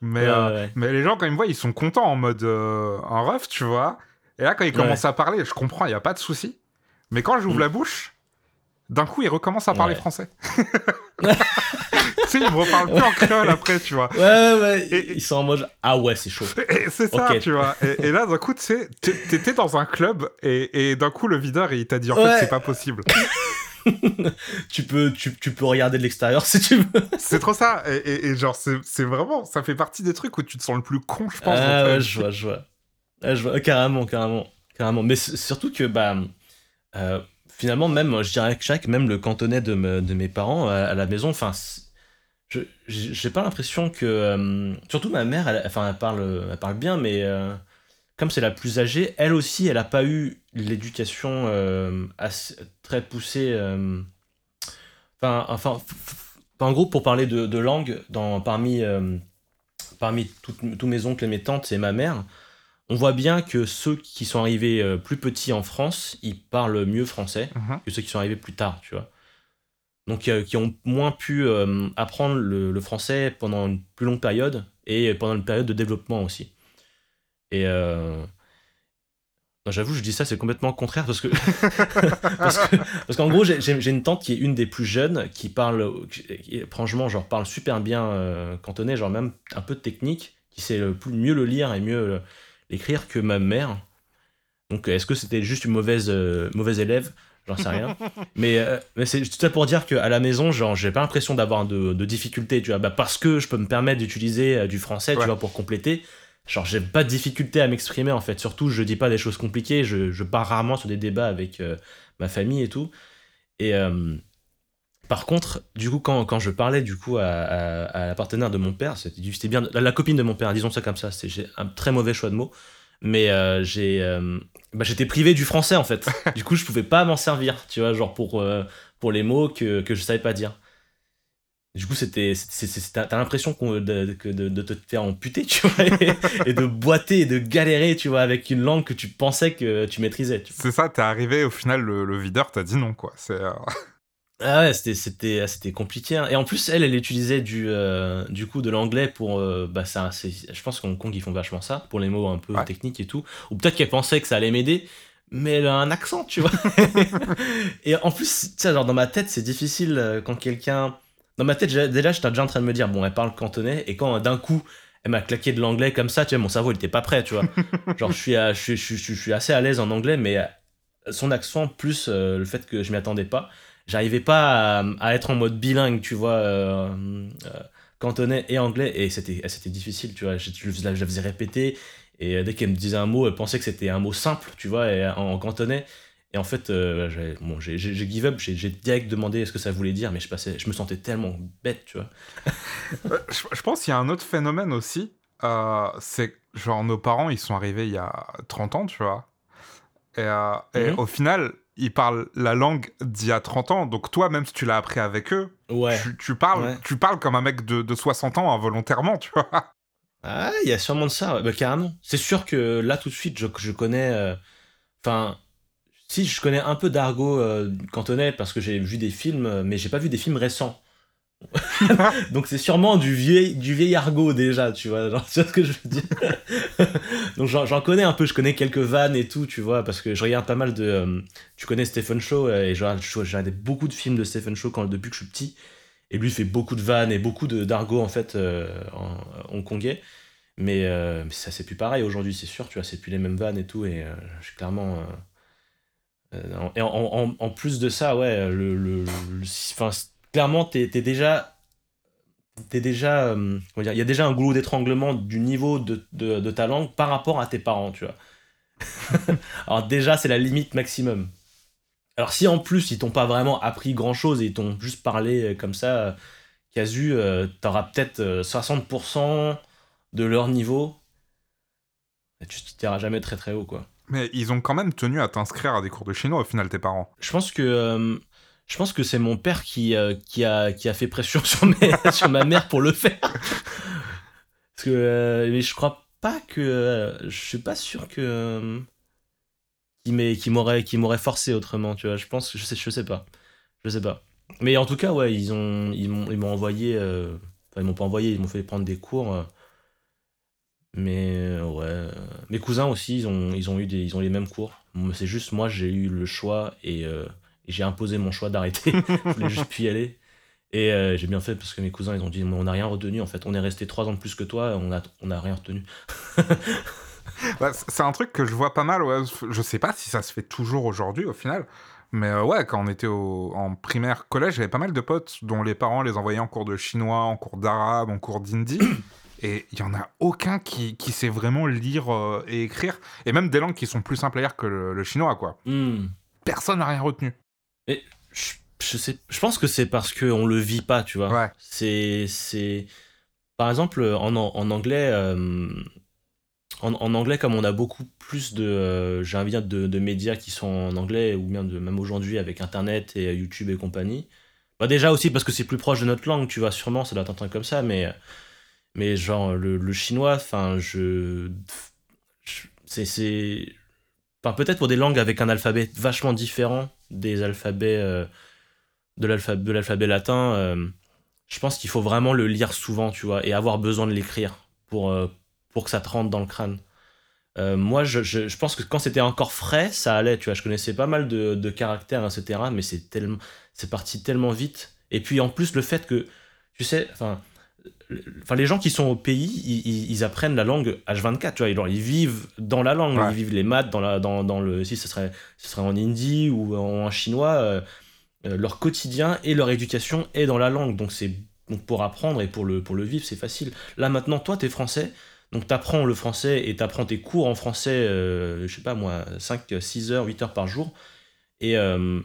Mais, mais les gens, quand ils me voient, ils sont contents en mode un ref, tu vois. Et là, quand ils commencent à parler, je comprends, il n'y a pas de souci. Mais quand j'ouvre mm. la bouche, d'un coup, il recommence à parler français. tu sais, il me reparle plus en créole après, tu vois.
Ouais, ouais, ouais. Et, ils sont en mode Ah ouais, c'est chaud.
C'est ça, tu vois. Et, là, d'un coup, tu sais, t'étais dans un club et, d'un coup, le videur, il t'a dit En fait, c'est pas possible.
tu, peux, tu, tu, peux regarder de l'extérieur si tu veux.
c'est trop ça. Et, genre, c'est vraiment, ça fait partie des trucs où tu te sens le plus con, je pense.
Ah ouais, je vois, je vois. je vois. Carrément, carrément. Carrément. Mais surtout que, bah. Euh, finalement, même, je dirais que même le cantonais de, de mes parents à, la maison, enfin, je j'ai pas l'impression que. Euh, surtout ma mère, elle, enfin, elle parle, elle parle bien, mais euh, comme c'est la plus âgée, elle aussi, elle a pas eu l'éducation euh, très poussée. Enfin, enfin, en gros, pour parler de, de langue, dans, parmi, parmi tous mes oncles et mes tantes et ma mère, on voit bien que ceux qui sont arrivés euh, plus petits en France, ils parlent mieux français que ceux qui sont arrivés plus tard, tu vois. Donc, euh, qui ont moins pu euh, apprendre le, français pendant une plus longue période et pendant une période de développement aussi. Et j'avoue, je dis ça, c'est complètement contraire parce que parce qu'en gros, j'ai une tante qui est une des plus jeunes qui parle, franchement, genre parle super bien cantonais, genre même un peu de technique, qui sait le plus, mieux le lire et mieux l'écrire que ma mère. Donc est-ce que c'était juste une mauvaise, euh, mauvaise élève? J'en sais rien. mais, euh, mais c'est tout ça pour dire qu'à la maison, genre, j'ai pas l'impression d'avoir de, de, difficultés, tu vois. Bah, parce que je peux me permettre d'utiliser euh, du français, tu vois, pour compléter. Genre, j'ai pas de difficulté à m'exprimer, en fait. Surtout, je dis pas des choses compliquées. Je, je pars rarement sur des débats avec ma famille et tout. Et, par contre, du coup, quand, quand je parlais du coup à, à, la partenaire de mon père, c'était bien la, copine de mon père, disons ça comme ça. C'est un très mauvais choix de mots, mais euh, j'ai, euh, bah, j'étais privé du français en fait. du coup, je pouvais pas m'en servir, tu vois, genre pour euh, pour les mots que que je savais pas dire. Du coup, c'était, t'as l'impression de, de, de, te faire amputer, tu vois, et, de boiter et de galérer, tu vois, avec une langue que tu pensais que tu maîtrisais.
C'est ça, t'es arrivé, au final, le, le videur t'a dit non, quoi. C'est.
Ah ouais, c'était, c'était, ah, c'était compliqué. hein. Et en plus, elle, elle utilisait du, euh, du coup de l'anglais pour. euh, bah, ça, je pense qu'en Hong Kong, ils font vachement ça, pour les mots un peu
Ouais.
techniques et tout. Ou peut-être qu'elle pensait que ça allait m'aider, mais elle a un accent, tu vois. et en plus, tu sais, genre dans ma tête, c'est difficile euh, quand quelqu'un. Dans ma tête, déjà, j'étais déjà en train de me dire, bon, elle parle cantonais, et quand d'un coup, elle m'a claqué de l'anglais comme ça, tu vois, mon cerveau, il était pas prêt, tu vois. genre, je suis, à- je, je, suis, je suis assez à l'aise en anglais, mais euh, son accent, plus euh, le fait que je m'y attendais pas j'arrivais pas à, à être en mode bilingue, tu vois, euh, euh, cantonais et anglais, et c'était difficile, tu vois. Je, je, je la faisais répéter, et dès qu'elle me disait un mot, elle pensait que c'était un mot simple, tu vois, et, en, en cantonais. Et en fait, euh, j'ai bon, give up, j'ai direct demandé ce que ça voulait dire, mais je, passais, je me sentais tellement bête, tu vois.
Euh, Je, je pense qu'il y a un autre phénomène aussi. euh, c'est genre nos parents, ils sont arrivés il y a 30 ans, tu vois. Et, euh, et
Mhm.
au final, ils parlent la langue d'il y a 30 ans. Donc toi, même si tu l'as appris avec eux,
Ouais.
tu, tu parles,
Ouais.
tu parles comme un mec de, de 60 ans involontairement, tu vois.
Ah, il y a sûrement de ça, bah, carrément. C'est sûr que là, tout de suite, je, je connais. Enfin, si, je connais un peu d'argot euh, cantonais parce que j'ai vu des films, euh, mais j'ai pas vu des films récents. Donc c'est sûrement du vieil, du vieil argot déjà, tu vois, genre, tu vois ce que je veux dire? Donc j'en connais un peu, je connais quelques vannes et tout, tu vois, parce que je regarde pas mal de... euh, tu connais Stephen Shaw, euh, et j'ai regardé beaucoup de films de Stephen Shaw quand, depuis que je suis petit, et lui fait beaucoup de vannes et beaucoup d'argot en fait euh, en hongkongais. Mais, euh, mais ça, c'est plus pareil aujourd'hui, c'est sûr, tu vois, c'est plus les mêmes vannes et tout, et je suis clairement. Euh, et en, plus de ça, ouais, le. le, clairement, t'es déjà. T'es déjà. euh, il y a déjà un goulot d'étranglement du niveau de, ta langue par rapport à tes parents, tu vois. Alors, déjà, c'est la limite maximum. Alors, si en plus, ils t'ont pas vraiment appris grand chose et ils t'ont juste parlé euh, comme ça, casu, t'auras peut-être euh, 60% de leur niveau, et tu t'iras jamais très très haut, quoi.
Mais ils ont quand même tenu à t'inscrire à des cours de chinois au final, tes parents.
Je pense que euh, je pense que c'est mon père qui, euh, qui, a, qui a fait pression sur, sur ma mère pour le faire. Parce que euh, mais je crois pas que je suis pas sûr que qu'il m'aurait forcé autrement, tu vois. Je pense que je sais je sais pas. Je sais pas. Mais en tout cas, ouais, ils ils m'ont envoyé enfin, ils m'ont pas envoyé, ils m'ont fait prendre des cours mais euh, ouais, euh, mes cousins aussi, ils ont, ils ont eu des, ils ont les mêmes cours. C'est juste moi, j'ai eu le choix et, euh, j'ai imposé mon choix d'arrêter. Je voulais juste plus y aller. Et euh, j'ai bien fait parce que mes cousins, ils ont dit, on n'a rien retenu en fait. On est resté trois ans de plus que toi, on a, on a rien retenu.
Bah, c'est un truc que je vois pas mal, ouais. Je sais pas si ça se fait toujours aujourd'hui au final. Mais euh, ouais, quand on était au- en primaire, collège, j'avais pas mal de potes dont les parents les envoyaient en cours de chinois, en cours d'arabe, en cours d'hindi. Et il y en a aucun qui, qui sait vraiment lire euh, et écrire. Et même des langues qui sont plus simples à lire que le, le chinois, quoi.
Hmm.
Personne n'a rien retenu.
Je, je sais, je pense que c'est parce qu'on le vit pas, tu vois.
Ouais.
C'est, c'est, par exemple, en, en anglais, euh, en, en anglais, comme on a beaucoup plus de, euh, j'ai envie de de, de médias qui sont en anglais, ou bien de, même aujourd'hui avec Internet et YouTube et compagnie. Bah déjà aussi parce que c'est plus proche de notre langue, tu vois, sûrement, ça doit être un truc comme ça, mais, mais genre, le, le chinois, enfin, je, c'est, enfin, peut-être pour des langues avec un alphabet vachement différent des alphabets, euh, de l'alphabet, latin, euh, je pense qu'il faut vraiment le lire souvent, tu vois, et avoir besoin de l'écrire pour, euh, pour que ça te rentre dans le crâne. Euh, moi, je, je, pense que quand c'était encore frais, ça allait, tu vois. Je connaissais pas mal de, de caractères, etc. Mais c'est tellement, c'est parti tellement vite. Et puis en plus, le fait que, tu sais, enfin, enfin, les gens qui sont au pays, ils, apprennent la langue H24, tu vois. Ils, ils vivent dans la langue,
Ouais.
ils vivent les maths dans, la, dans, dans le. Si ce serait, ce serait en hindi ou en chinois, euh, euh, leur quotidien et leur éducation est dans la langue. Donc, c'est donc pour apprendre et pour le, pour le vivre, c'est facile. Là, maintenant, toi, t'es français. Donc t'apprends le français et t'apprends tes cours en français, euh, je sais pas moi, 5, 6 heures, 8 heures par jour. Et, euh,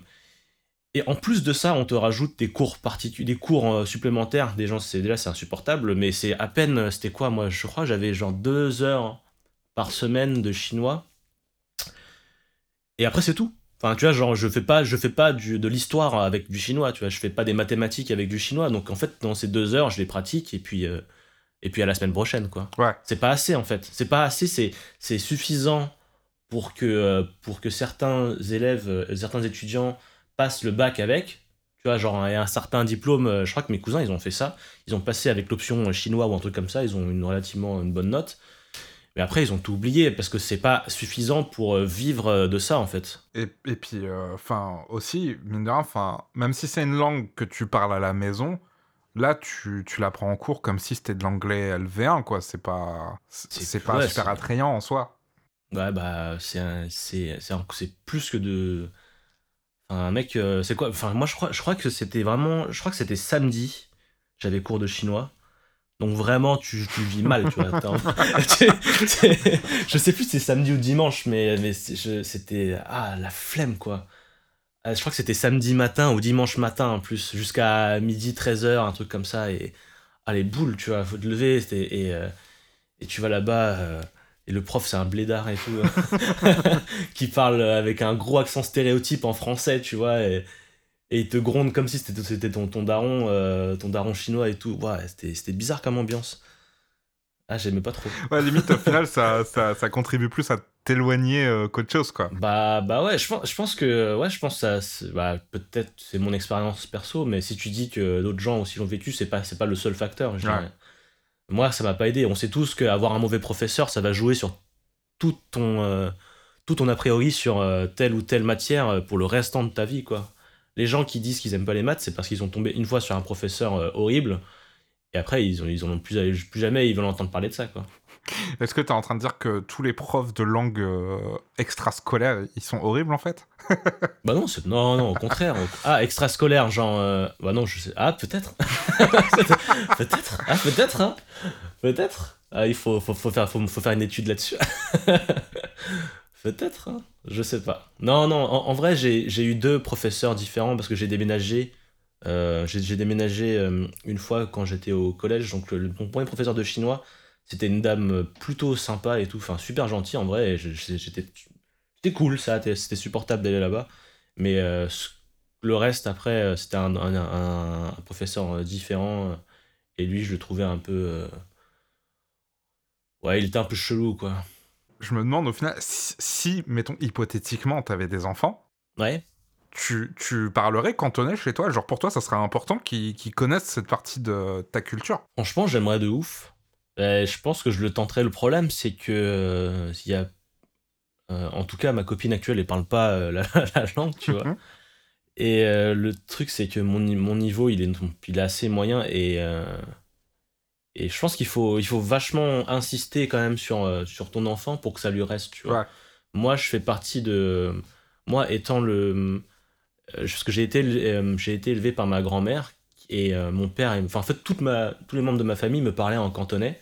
et en plus de ça, on te rajoute des cours particuliers, des cours euh, supplémentaires. Des gens, c'est déjà c'est insupportable, mais c'est à peine, c'était quoi moi Je crois j'avais genre 2 heures par semaine de chinois. Et après c'est tout. Enfin, tu vois, genre, je fais pas, je fais pas du, de l'histoire avec du chinois, tu vois, je fais pas des mathématiques avec du chinois. Donc, en fait, dans ces deux heures, je les pratique et puis, euh, et puis à la semaine prochaine, quoi.
Ouais.
C'est pas assez, en fait. C'est pas assez, c'est, c'est suffisant pour que, euh, pour que certains élèves, euh, certains étudiants passent le bac avec, Tu vois, genre, et un certain diplôme, euh, je crois que mes cousins, ils ont fait ça. Ils ont passé avec l'option chinois ou un truc comme ça, ils ont une relativement une bonne note. Mais après, ils ont tout oublié parce que c'est pas suffisant pour euh, vivre euh, de ça, en fait.
Et, et puis, enfin, aussi, mine de rien, enfin, même si c'est une langue que tu parles à la maison, là, tu, tu l'apprends en cours comme si c'était de l'anglais LV1, quoi. C'est pas, c'est pas
ouais,
super attrayant en soi.
Ouais, bah, c'est un- c'est c'est un- c'est plus que de. Un mec, euh, c'est quoi Enfin, moi, je crois, je crois que c'était vraiment. Je crois que c'était samedi. J'avais cours de chinois. Donc vraiment, tu, tu vis mal, tu vois. Je sais plus si c'est samedi ou dimanche, mais, mais c'était... Ah, la flemme, quoi. Ah, je crois que c'était samedi matin ou dimanche matin, en plus, jusqu'à midi, 13h, un truc comme ça. Et ah, les boules, tu vois, faut te lever. Et, euh, et tu vas là-bas, euh, et le prof, c'est un blédard et tout, qui parle avec un gros accent stéréotype en français, tu vois. Et, et il te gronde comme si c'était ton, ton daron euh, ton daron chinois et tout ouais c'était bizarre comme ambiance ah j'aimais pas trop
Ouais, limite, au final, ça, ça, ça contribue plus à t'éloigner euh, qu'autre chose, quoi.
bah bah ouais je pense je pense que ouais je pense que ça bah, peut-être c'est mon expérience perso mais si tu dis que d'autres gens aussi l'ont vécu c'est pas c'est pas le seul facteur je
Ouais.
Moi ça m'a pas aidé. On sait tous qu'avoir un mauvais professeur ça va jouer sur tout ton euh, tout ton a priori sur euh, telle ou telle matière euh, pour le restant de ta vie quoi. Les gens qui disent qu'ils aiment pas les maths c'est parce qu'ils ont tombé une fois sur un professeur horrible. Et après ils ont ils ont plus, plus jamais ils veulent entendre parler de ça quoi
Est-ce que t'es en train de dire que tous les profs de langue euh, extrascolaire, ils sont horribles, en fait?
Bah non, c'est... non, non, au contraire. Ah, extrascolaire, genre. euh, Bah non, je sais. Ah, peut-être. peut-être. Ah, peut-être, hein. Peut-être. Ah, il faut, faut, faut faire, faut, faut faire une étude là-dessus. peut-être, hein. Je sais pas. Non, non, en, en vrai, j'ai, j'ai eu deux professeurs différents parce que j'ai déménagé. euh, j'ai, déménagé euh, une fois quand j'étais au collège. Donc, le- mon premier professeur de chinois, c'était une dame plutôt sympa et tout. Enfin, super gentille en vrai. J'étais, c'était cool, ça. C'était supportable d'aller là-bas. Mais euh, le reste, après, euh, c'était un, un- un- un professeur euh, différent. euh, Et lui, je le trouvais un peu. euh, Ouais, il était un peu chelou, quoi.
Je me demande, au final, si, mettons, hypothétiquement, t'avais des enfants,
Ouais.
tu, tu parlerais cantonais chez toi? Genre, pour toi, ça serait important qu'ils qu'ils connaissent cette partie de ta culture
Franchement, j'aimerais de ouf. Euh, je pense que je le tenterai. Le problème, c'est que. euh, il y a. euh, en tout cas, ma copine actuelle, elle parle pas la, la langue, tu vois.
Mhm.
Et le truc, c'est que mon, mon niveau, il est, il est assez moyen et, et je pense qu'il faut, il faut vachement insister quand même sur, sur ton enfant pour que ça lui reste, tu vois.
Ouais.
Moi, je fais partie de. Moi, étant le. Parce que j'ai été, j'ai été élevé par ma grand-mère et euh, mon père, enfin, en fait, toute ma, tous les membres de ma famille me parlaient en cantonais,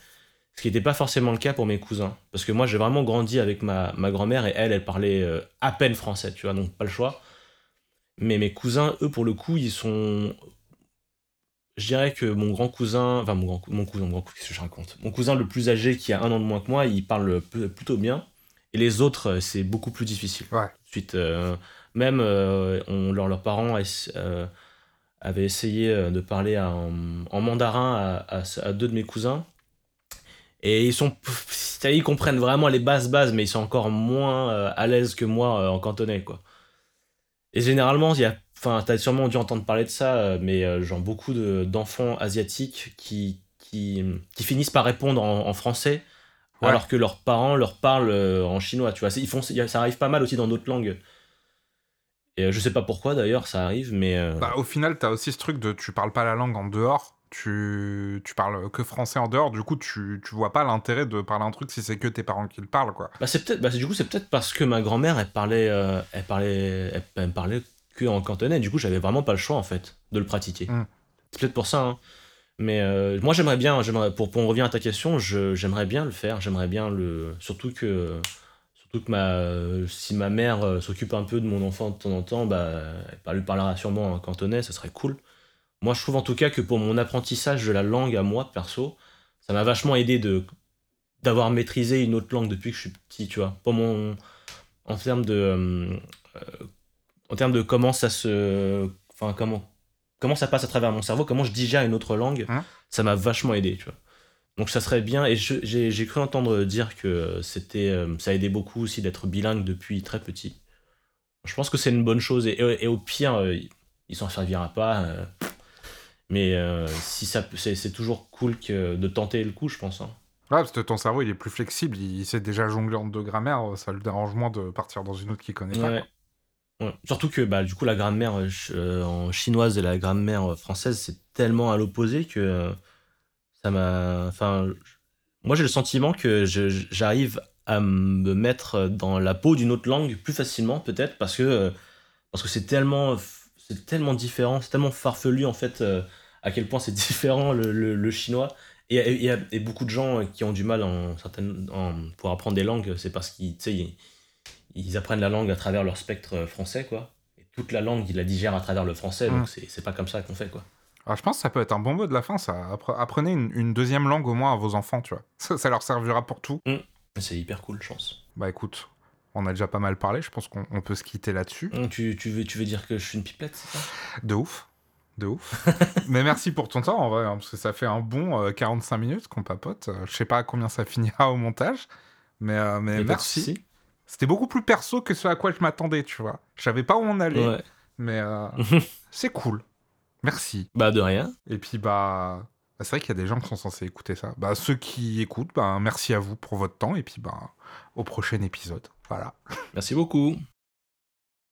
ce qui n'était pas forcément le cas pour mes cousins. Parce que moi, j'ai vraiment grandi avec ma, ma grand-mère et elle, elle parlait euh, à peine français, tu vois, donc pas le choix. Mais mes cousins, eux, pour le coup, ils sont. Je dirais que mon grand cousin, enfin mon, grand, mon cousin, mon grand cousin, qu'est-ce que je raconte? Mon cousin le plus âgé, qui a un an de moins que moi, il parle plutôt bien. Et les autres, euh, c'est beaucoup plus difficile.
Ouais.
Ensuite, euh, même on, leurs parents avaient essayé euh, de parler en, en mandarin à, à- à deux de mes cousins. Et ils sont, ils comprennent vraiment les bases bases, mais ils sont encore moins euh, à l'aise que moi euh, en cantonais, quoi. Et généralement, il y a, enfin, t'as sûrement dû entendre parler de ça, mais genre beaucoup de- d'enfants asiatiques qui, qui, qui finissent par répondre en, en français,
Ouais.
alors que leurs parents leur parlent en chinois, tu vois. C'est- Ils font, ça arrive pas mal aussi dans d'autres langues. Et euh, je sais pas pourquoi d'ailleurs, ça arrive, mais. euh,
Bah, au final, t'as aussi ce truc de tu parles pas la langue en dehors, tu, tu parles que français en dehors, du coup, tu, tu vois pas l'intérêt de parler un truc si c'est que tes parents qui le parlent, quoi.
Bah c'est peut-être, bah, du coup c'est peut-être parce que ma grand-mère elle parlait, euh, elle parlait, elle, elle parlait que en cantonais. Du coup j'avais vraiment pas le choix en fait de le pratiquer.
Mm.
C'est peut-être pour ça. hein. Mais euh, moi j'aimerais bien, j'aimerais, pour, pour en revenir à ta question, j'aimerais bien le faire. J'aimerais bien le, surtout que, surtout que ma, si ma mère euh, s'occupe un peu de mon enfant de temps en temps, bah elle lui parlera sûrement en cantonais, ça serait cool. Moi je trouve en tout cas que pour mon apprentissage de la langue à moi perso, ça m'a vachement aidé de d'avoir maîtrisé une autre langue depuis que je suis petit, tu vois. Pour mon en termes de euh, euh, en termes de comment ça se enfin comment comment ça passe à travers mon cerveau, comment je digère une autre langue,
Hein?
ça m'a vachement aidé, tu vois. Donc ça serait bien et j'ai cru entendre dire que c'était euh, ça aidait beaucoup aussi d'être bilingue depuis très petit. Je pense que c'est une bonne chose et, et au pire euh, il s'en servira pas. euh. Mais euh, si ça, c'est toujours cool que de tenter le coup, je pense. hein.
Ouais, parce que ton cerveau, il est plus flexible, il sait déjà jongler entre deux grammaires, ça le dérange moins de partir dans une autre qu'il connaît pas.
Ouais. Surtout que bah, du coup la grammaire euh, en chinoise et la grammaire française c'est tellement à l'opposé que ça m'a. Enfin, moi j'ai le sentiment que j'arrive à me mettre dans la peau d'une autre langue plus facilement peut-être parce que parce que c'est tellement c'est tellement différent, c'est tellement farfelu en fait euh, à quel point c'est différent le, le- le chinois. Et il y, a- et beaucoup de gens qui ont du mal en certaines, en- pour apprendre des langues, c'est parce qu'ils ils- ils apprennent la langue à travers leur spectre français, quoi. Et toute la langue, ils la digèrent à travers le français,
Mm.
donc c'est c'est pas comme ça qu'on fait, quoi.
Alors, je pense que ça peut être un bon mot de la fin, ça. Appre- Apprenez une, une deuxième langue au moins à vos enfants, tu vois. Ça, ça leur servira pour tout.
C'est hyper cool, je pense.
Bah écoute, on a déjà pas mal parlé, je pense qu'on on peut se quitter là-dessus.
Hum, Tu, tu, veux, tu veux dire que je suis une pipelette, c'est ça?
De ouf. De ouf. Mais merci pour ton temps, en vrai, hein, parce que ça fait un bon euh, 45 minutes qu'on papote. Euh, je sais pas à combien ça finira au montage, mais, euh, mais merci. C'était beaucoup plus perso que ce à quoi je m'attendais, tu vois. Je savais pas où on allait,
Ouais.
mais euh, c'est cool. Merci.
Bah, de rien.
Et puis, bah, bah, c'est vrai qu'il y a des gens qui sont censés écouter ça. Bah, ceux qui écoutent, bah, merci à vous pour votre temps, et puis, bah, au prochain épisode. Voilà.
Merci beaucoup.